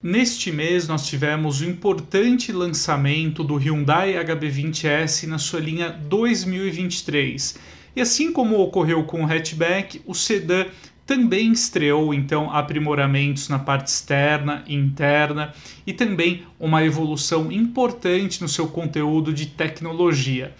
Neste mês, nós tivemos o importante lançamento do Hyundai HB20S na sua linha 2023. E assim como ocorreu com o hatchback, o sedã também estreou então aprimoramentos na parte externa e interna e também uma evolução importante no seu conteúdo de tecnologia.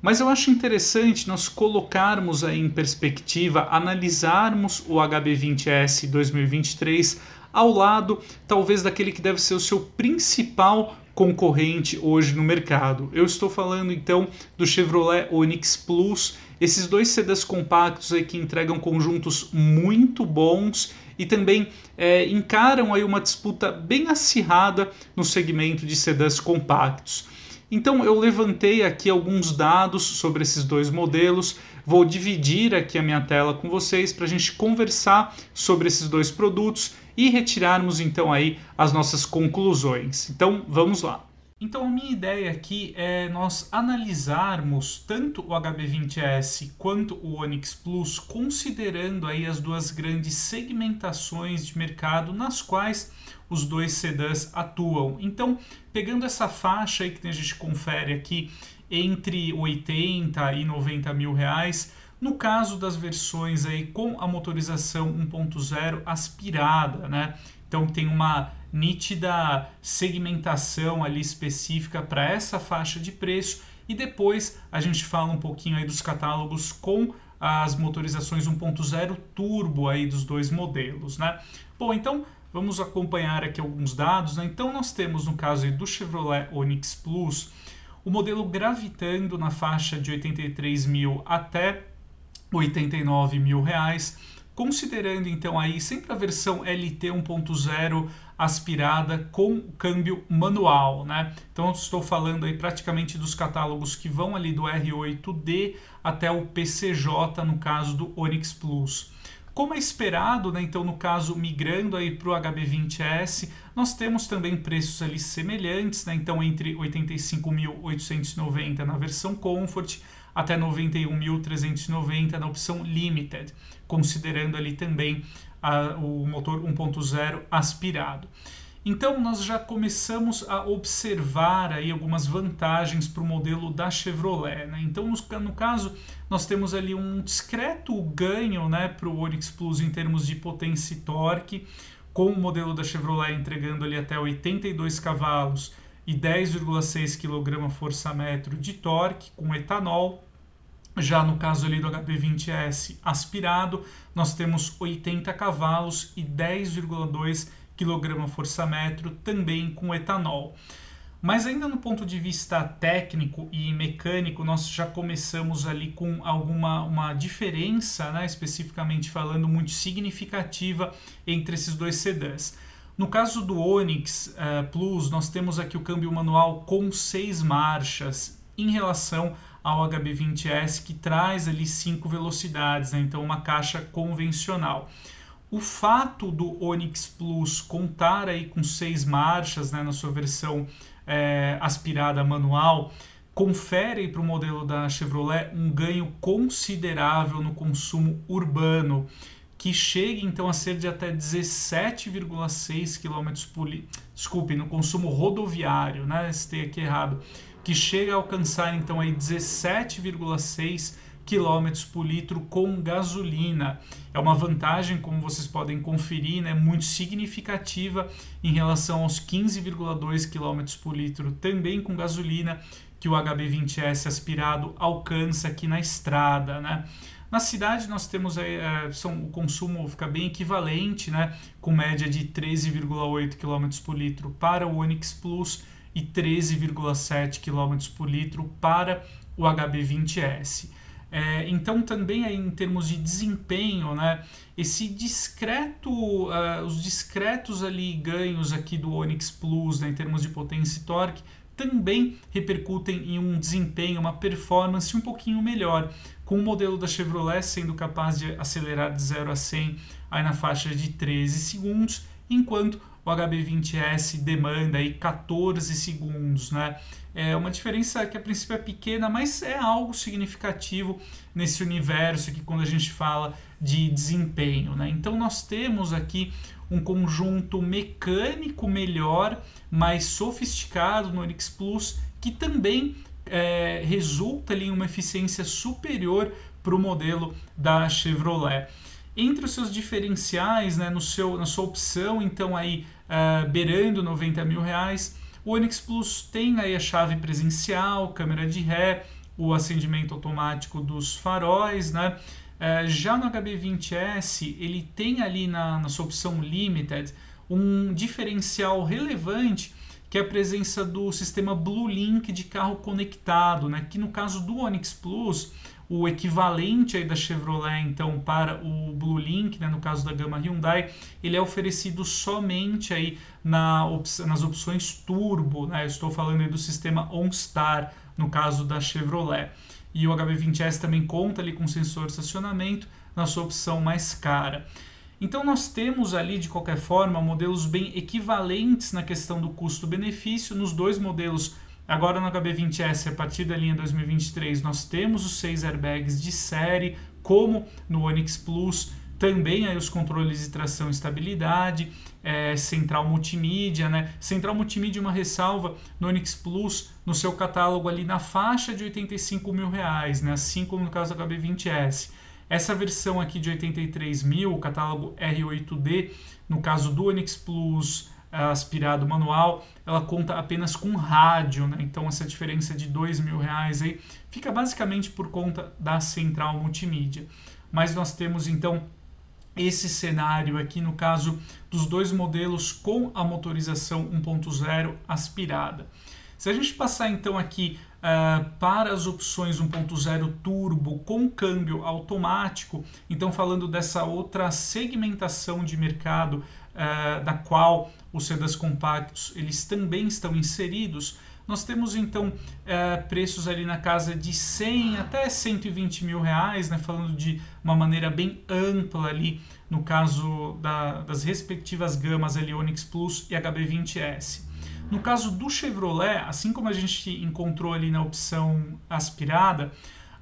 Mas eu acho interessante nós colocarmos aí em perspectiva, analisarmos o HB20S 2023 ao lado talvez daquele que deve ser o seu principal concorrente hoje no mercado. Eu estou falando então do Chevrolet Onix Plus, esses dois sedãs compactos aí que entregam conjuntos muito bons e também é, encaram aí uma disputa bem acirrada no segmento de sedãs compactos. Então eu levantei aqui alguns dados sobre esses dois modelos, vou dividir aqui a minha tela com vocês para a gente conversar sobre esses dois produtos e retirarmos então aí as nossas conclusões. Então vamos lá. Então a minha ideia aqui é nós analisarmos tanto o HB20S quanto o Onix Plus, considerando aí as duas grandes segmentações de mercado nas quais os dois sedãs atuam. Então, pegando essa faixa aí que a gente confere aqui entre 80 e 90 mil reais, no caso das versões aí com a motorização 1.0 aspirada, né? Então tem uma nítida segmentação ali específica para essa faixa de preço e depois a gente fala um pouquinho aí dos catálogos com as motorizações 1.0 turbo aí dos dois modelos, né? Bom, então vamos acompanhar aqui alguns dados, né? Então nós temos no caso do Chevrolet Onix Plus o modelo gravitando na faixa de 83 mil até 89 mil reais, considerando então aí sempre a versão LT 1.0 aspirada com câmbio manual, né? Então estou falando aí praticamente dos catálogos que vão ali do R8D até o PCJ no caso do Onix Plus. Como é esperado, né, então no caso migrando aí para o HB20S, nós temos também preços ali semelhantes, né, então entre 85.890 na versão Comfort até 91.390 na opção Limited, considerando ali também a, o motor 1.0 aspirado. Então nós já começamos a observar aí algumas vantagens para o modelo da Chevrolet. Né? Então no, no, caso nós temos ali um discreto ganho né, para o Onix Plus em termos de potência e torque, com o modelo da Chevrolet entregando ali até 82 cavalos e 10,6 kgfm de torque com etanol. Já no caso ali do HB20S aspirado, nós temos 80 cavalos e 10,2 kgfm também com etanol. Mas ainda no ponto de vista técnico e mecânico, nós já começamos ali com alguma uma diferença, né, especificamente falando, muito significativa entre esses dois sedãs. No caso do Onix uh, Plus, nós temos aqui o câmbio manual com seis marchas em relação ao HB20S, que traz ali cinco velocidades, né? então uma caixa convencional. O fato do Onix Plus contar aí com seis marchas né, na sua versão é, aspirada manual confere para o modelo da Chevrolet um ganho considerável no consumo urbano que chega então a ser de até 17,6 km por litro. Desculpe, no consumo rodoviário, né? Estei aqui errado. Que chega a alcançar então aí 17,6 km por litro com gasolina. É uma vantagem, como vocês podem conferir, né, muito significativa em relação aos 15,2 km por litro também com gasolina que o HB20S aspirado alcança aqui na estrada, né? Na cidade nós temos é, são, o consumo fica bem equivalente, né, com média de 13,8 km por litro para o Onix Plus e 13,7 km por litro para o HB20S. É, então também aí, em termos de desempenho, né, esse discreto, uh, os discretos ali ganhos aqui do Onix Plus, né, em termos de potência e torque, também repercutem em um desempenho, uma performance um pouquinho melhor, com o modelo da Chevrolet sendo capaz de acelerar de 0 a 100 aí na faixa de 13 segundos, enquanto o HB20S demanda aí 14 segundos, né? É uma diferença que a princípio é pequena, mas é algo significativo nesse universo aqui quando a gente fala de desempenho, né? Então nós temos aqui um conjunto mecânico melhor, mais sofisticado no Onix Plus, que também é, resulta ali em uma eficiência superior para o modelo da Chevrolet. Entre os seus diferenciais, né, no seu, na sua opção, então aí uh, beirando 90 mil reais, o Onix Plus tem aí a chave presencial, câmera de ré, o acendimento automático dos faróis, né? Uh, já no HB20S, ele tem ali na, na sua opção Limited um diferencial relevante que é a presença do sistema Blue Link de carro conectado, né? que no caso do Onix Plus, o equivalente aí da Chevrolet então para o Blue Link, né, no caso da gama Hyundai, ele é oferecido somente aí na op nas opções turbo, né? Estou falando aí do sistema OnStar no caso da Chevrolet. E o HB20S também conta ali com sensor de estacionamento na sua opção mais cara. Então nós temos ali de qualquer forma modelos bem equivalentes na questão do custo-benefício nos dois modelos. Agora no HB20S, a partir da linha 2023, nós temos os seis airbags de série, como no Onix Plus, também aí os controles de tração e estabilidade, é, central multimídia, né? Central multimídia, uma ressalva no Onix Plus, no seu catálogo ali na faixa de 85 mil reais, né? Assim como no caso do HB20S. Essa versão aqui de 83 mil, o catálogo R8D, no caso do Onix Plus eh, aspirado manual, ela conta apenas com rádio, né? então essa diferença de dois mil reais aí fica basicamente por conta da central multimídia. Mas nós temos então esse cenário aqui no caso dos dois modelos com a motorização 1.0 aspirada. Se a gente passar então aqui uh, para as opções 1.0 turbo com câmbio automático, então falando dessa outra segmentação de mercado uh, da qual os sedãs compactos eles também estão inseridos, nós temos então uh, preços ali na casa de 100 até 120 mil reais, né, falando de uma maneira bem ampla ali no caso da, das respectivas gamas ali Onix Plus e HB20S. No caso do Chevrolet, assim como a gente encontrou ali na opção aspirada,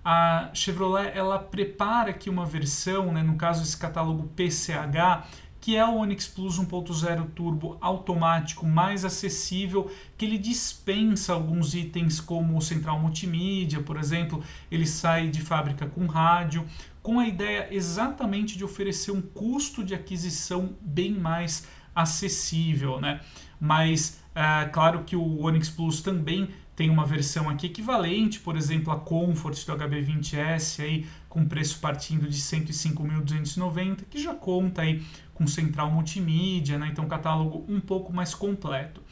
a Chevrolet ela prepara aqui uma versão, né, no caso esse catálogo PCH, que é o Onix Plus 1.0 Turbo automático mais acessível, que ele dispensa alguns itens como central multimídia, por exemplo, ele sai de fábrica com rádio, com a ideia exatamente de oferecer um custo de aquisição bem mais acessível, né? Mas é claro que o Onix Plus também tem uma versão aqui equivalente, por exemplo, a Comfort do HB20S aí com preço partindo de 105.290, que já conta aí com central multimídia, né? Então catálogo um pouco mais completo.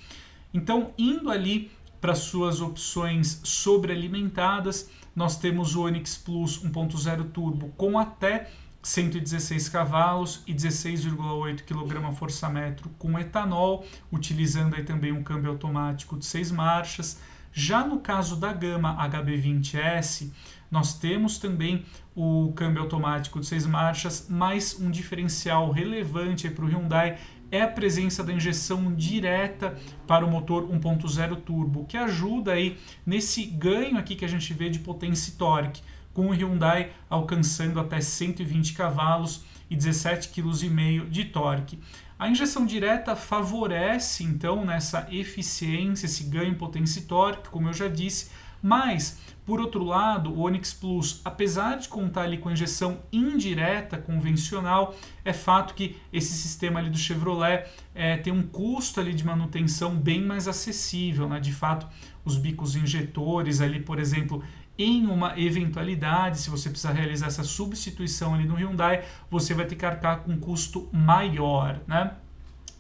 Então, indo ali para suas opções sobrealimentadas, nós temos o Onix Plus 1.0 Turbo com até 116 cavalos e 16,8 kgfm com etanol, utilizando aí também um câmbio automático de 6 marchas. Já no caso da gama HB20S, nós temos também o câmbio automático de 6 marchas, mas um diferencial relevante para o Hyundai é a presença da injeção direta para o motor 1.0 turbo, que ajuda aí nesse ganho aqui que a gente vê de potência e torque com o Hyundai alcançando até 120 cavalos e 17,5 kg de torque. A injeção direta favorece então nessa eficiência, esse ganho em potência e torque, como eu já disse, mas por outro lado, o Onix Plus, apesar de contar ali com injeção indireta convencional, é fato que esse sistema ali do Chevrolet é, tem um custo ali de manutenção bem mais acessível, né? De fato, os bicos injetores ali, por exemplo, em uma eventualidade, se você precisar realizar essa substituição ali no Hyundai, você vai ter que arcar com um custo maior, né?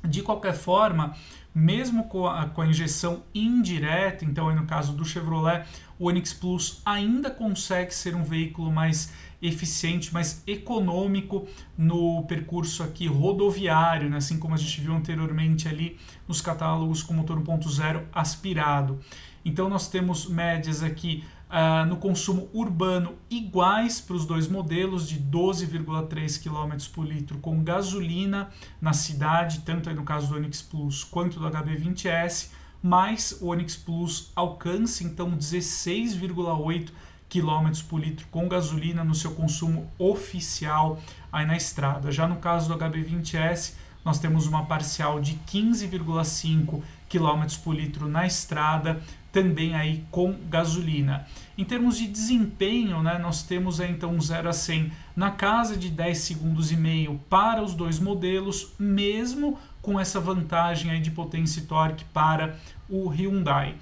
De qualquer forma, mesmo com a, com a injeção indireta, então aí no caso do Chevrolet, o Onix Plus ainda consegue ser um veículo mais eficiente, mais econômico no percurso aqui rodoviário, né? assim como a gente viu anteriormente ali nos catálogos com motor 1.0 aspirado. Então nós temos médias aqui uh, no consumo urbano iguais para os dois modelos, de 12,3 km por litro com gasolina na cidade, tanto no caso do Onix Plus quanto do HB20S, mas o Onix Plus alcança então 16,8 km por litro com gasolina no seu consumo oficial aí na estrada. Já no caso do HB20S, nós temos uma parcial de 15,5 km por litro na estrada, também aí com gasolina. Em termos de desempenho, né, nós temos aí, então 0 a 100 na casa de 10 segundos e meio para os dois modelos, mesmo com essa vantagem aí de potência e torque para o Hyundai.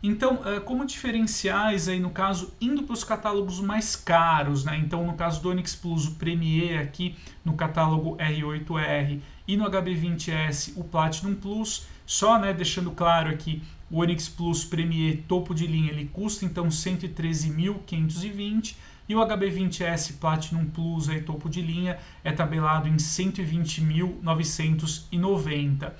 Então, eh, como diferenciais aí no caso indo para os catálogos mais caros, né? Então, no caso do Onix Plus, o Premier aqui no catálogo R8R e no HB20S o Platinum Plus, só, né, deixando claro aqui, o Onix Plus Premier topo de linha ele custa então 113.520 e o HB20S Platinum Plus aí topo de linha é tabelado em 120.990.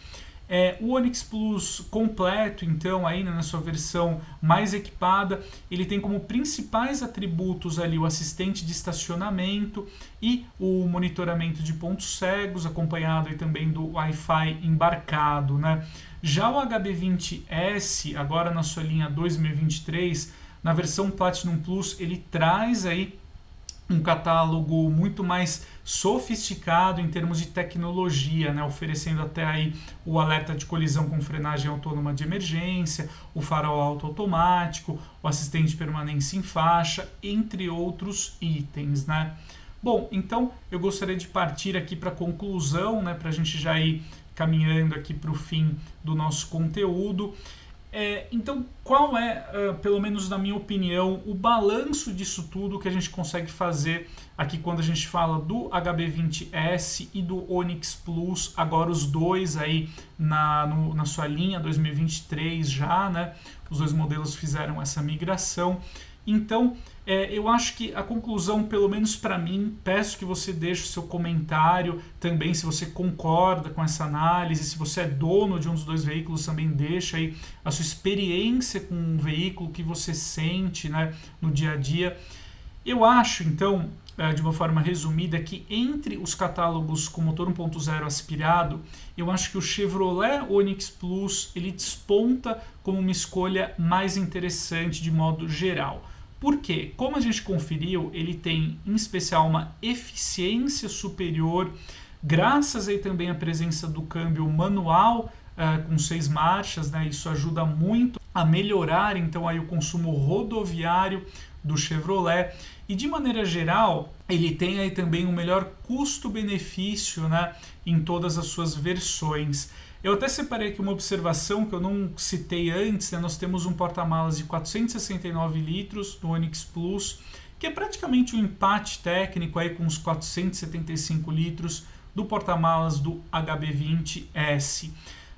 É, o Onix Plus completo, então, aí né, na sua versão mais equipada, ele tem como principais atributos ali o assistente de estacionamento e o monitoramento de pontos cegos, acompanhado aí também do Wi-Fi embarcado, né? Já o HB20S, agora na sua linha 2023, na versão Platinum Plus, ele traz aí um catálogo muito mais sofisticado em termos de tecnologia, né, oferecendo até aí o alerta de colisão com frenagem autônoma de emergência, o farol auto automático, o assistente de permanência em faixa, entre outros itens, né? Bom, então eu gostaria de partir aqui para a conclusão, né, para a gente já ir caminhando aqui para o fim do nosso conteúdo. É, então, qual é, uh, pelo menos na minha opinião, o balanço disso tudo que a gente consegue fazer aqui quando a gente fala do HB20S e do Onix Plus, agora os dois aí na, no, na sua linha 2023 já, né? Os dois modelos fizeram essa migração. Então, é, eu acho que a conclusão, pelo menos para mim, peço que você deixe o seu comentário também, se você concorda com essa análise, se você é dono de um dos dois veículos, também deixa aí a sua experiência com um veículo que você sente né, no dia a dia. Eu acho, então, é, de uma forma resumida, que entre os catálogos com motor 1.0 aspirado, eu acho que o Chevrolet Onix Plus ele desponta como uma escolha mais interessante de modo geral. Porque, como a gente conferiu, ele tem em especial uma eficiência superior, graças aí também à presença do câmbio manual uh, com seis marchas, né? Isso ajuda muito a melhorar então aí o consumo rodoviário do Chevrolet e de maneira geral ele tem aí também um melhor custo-benefício, né, em todas as suas versões. Eu até separei aqui uma observação que eu não citei antes, né? nós temos um porta-malas de 469 litros do Onix Plus, que é praticamente um empate técnico aí com os 475 litros do porta-malas do HB20S.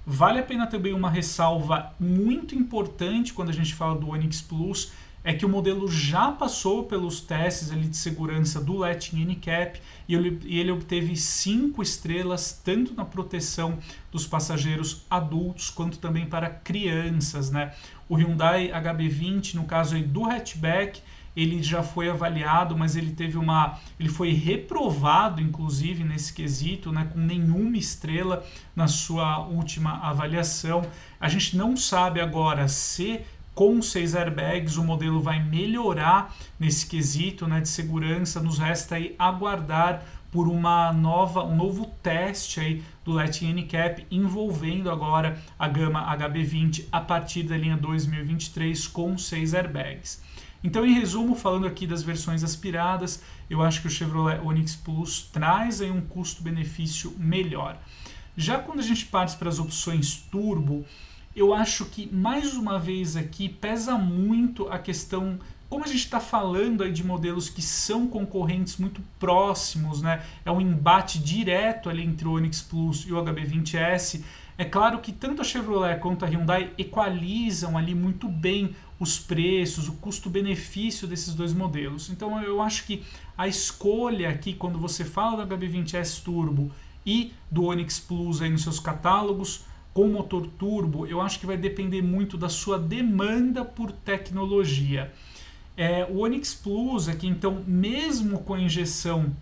Vale a pena também uma ressalva muito importante quando a gente fala do Onix Plus, é que o modelo já passou pelos testes ali de segurança do Latin NCAP e ele, e ele obteve cinco estrelas tanto na proteção dos passageiros adultos quanto também para crianças, né? O Hyundai HB20, no caso aí do hatchback, ele já foi avaliado, mas ele teve uma, ele foi reprovado inclusive nesse quesito, né, com nenhuma estrela na sua última avaliação. A gente não sabe agora se com seis airbags o modelo vai melhorar nesse quesito né, de segurança. Nos resta aí aguardar por uma nova, um novo teste aí do Latin NCAP envolvendo agora a gama HB20 a partir da linha 2023 com seis airbags. Então, em resumo, falando aqui das versões aspiradas, eu acho que o Chevrolet Onix Plus traz aí um custo-benefício melhor. Já quando a gente parte para as opções turbo, eu acho que mais uma vez aqui pesa muito a questão como a gente está falando aí de modelos que são concorrentes muito próximos, né? É um embate direto ali entre o Onix Plus e o HB20S. É claro que tanto a Chevrolet quanto a Hyundai equalizam ali muito bem os preços, o custo-benefício desses dois modelos. Então eu acho que a escolha aqui, quando você fala do HB20S Turbo e do Onix Plus aí nos seus catálogos, com motor turbo, eu acho que vai depender muito da sua demanda por tecnologia. É, o Onix Plus aqui, então, mesmo com a injeção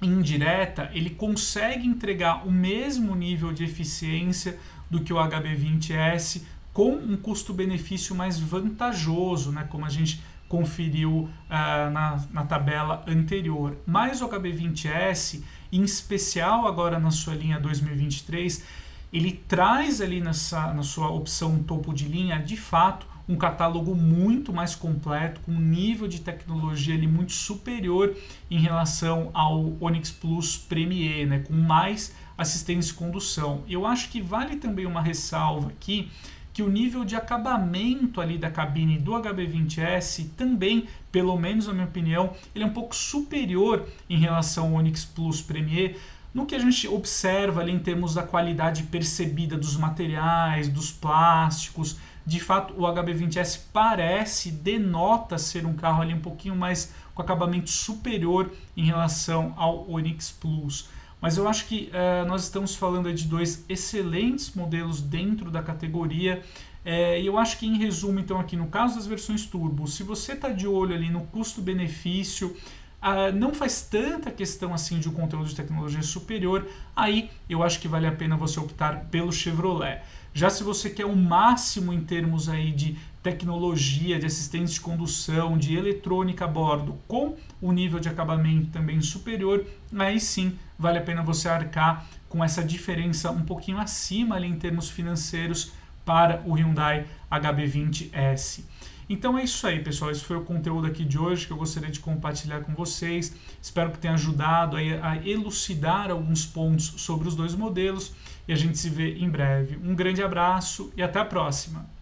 indireta, ele consegue entregar o mesmo nível de eficiência do que o HB20S com um custo-benefício mais vantajoso, né, como a gente conferiu uh, na, na tabela anterior. Mas o HB20S, em especial agora na sua linha 2023, ele traz ali nessa, na sua opção topo de linha, de fato, um catálogo muito mais completo, com um nível de tecnologia ali muito superior em relação ao Onix Plus Premier, né, com mais assistência de condução. Eu acho que vale também uma ressalva aqui que o nível de acabamento ali da cabine do HB20S também, pelo menos na minha opinião, ele é um pouco superior em relação ao Onix Plus Premier, no que a gente observa ali em termos da qualidade percebida dos materiais, dos plásticos, de fato o HB20S parece, denota ser um carro ali um pouquinho mais com acabamento superior em relação ao Onix Plus. Mas eu acho que uh, nós estamos falando de dois excelentes modelos dentro da categoria. É, e eu acho que em resumo, então, aqui no caso das versões turbo, se você está de olho ali no custo-benefício, uh, não faz tanta questão assim de um conteúdo de tecnologia superior, aí eu acho que vale a pena você optar pelo Chevrolet. Já se você quer o máximo em termos aí de tecnologia, de assistência de condução, de eletrônica a bordo, com o nível de acabamento também superior, aí sim vale a pena você arcar com essa diferença um pouquinho acima ali em termos financeiros para o Hyundai HB20S. Então é isso aí, pessoal. Esse foi o conteúdo aqui de hoje que eu gostaria de compartilhar com vocês. Espero que tenha ajudado a elucidar alguns pontos sobre os dois modelos e a gente se vê em breve. Um grande abraço e até a próxima!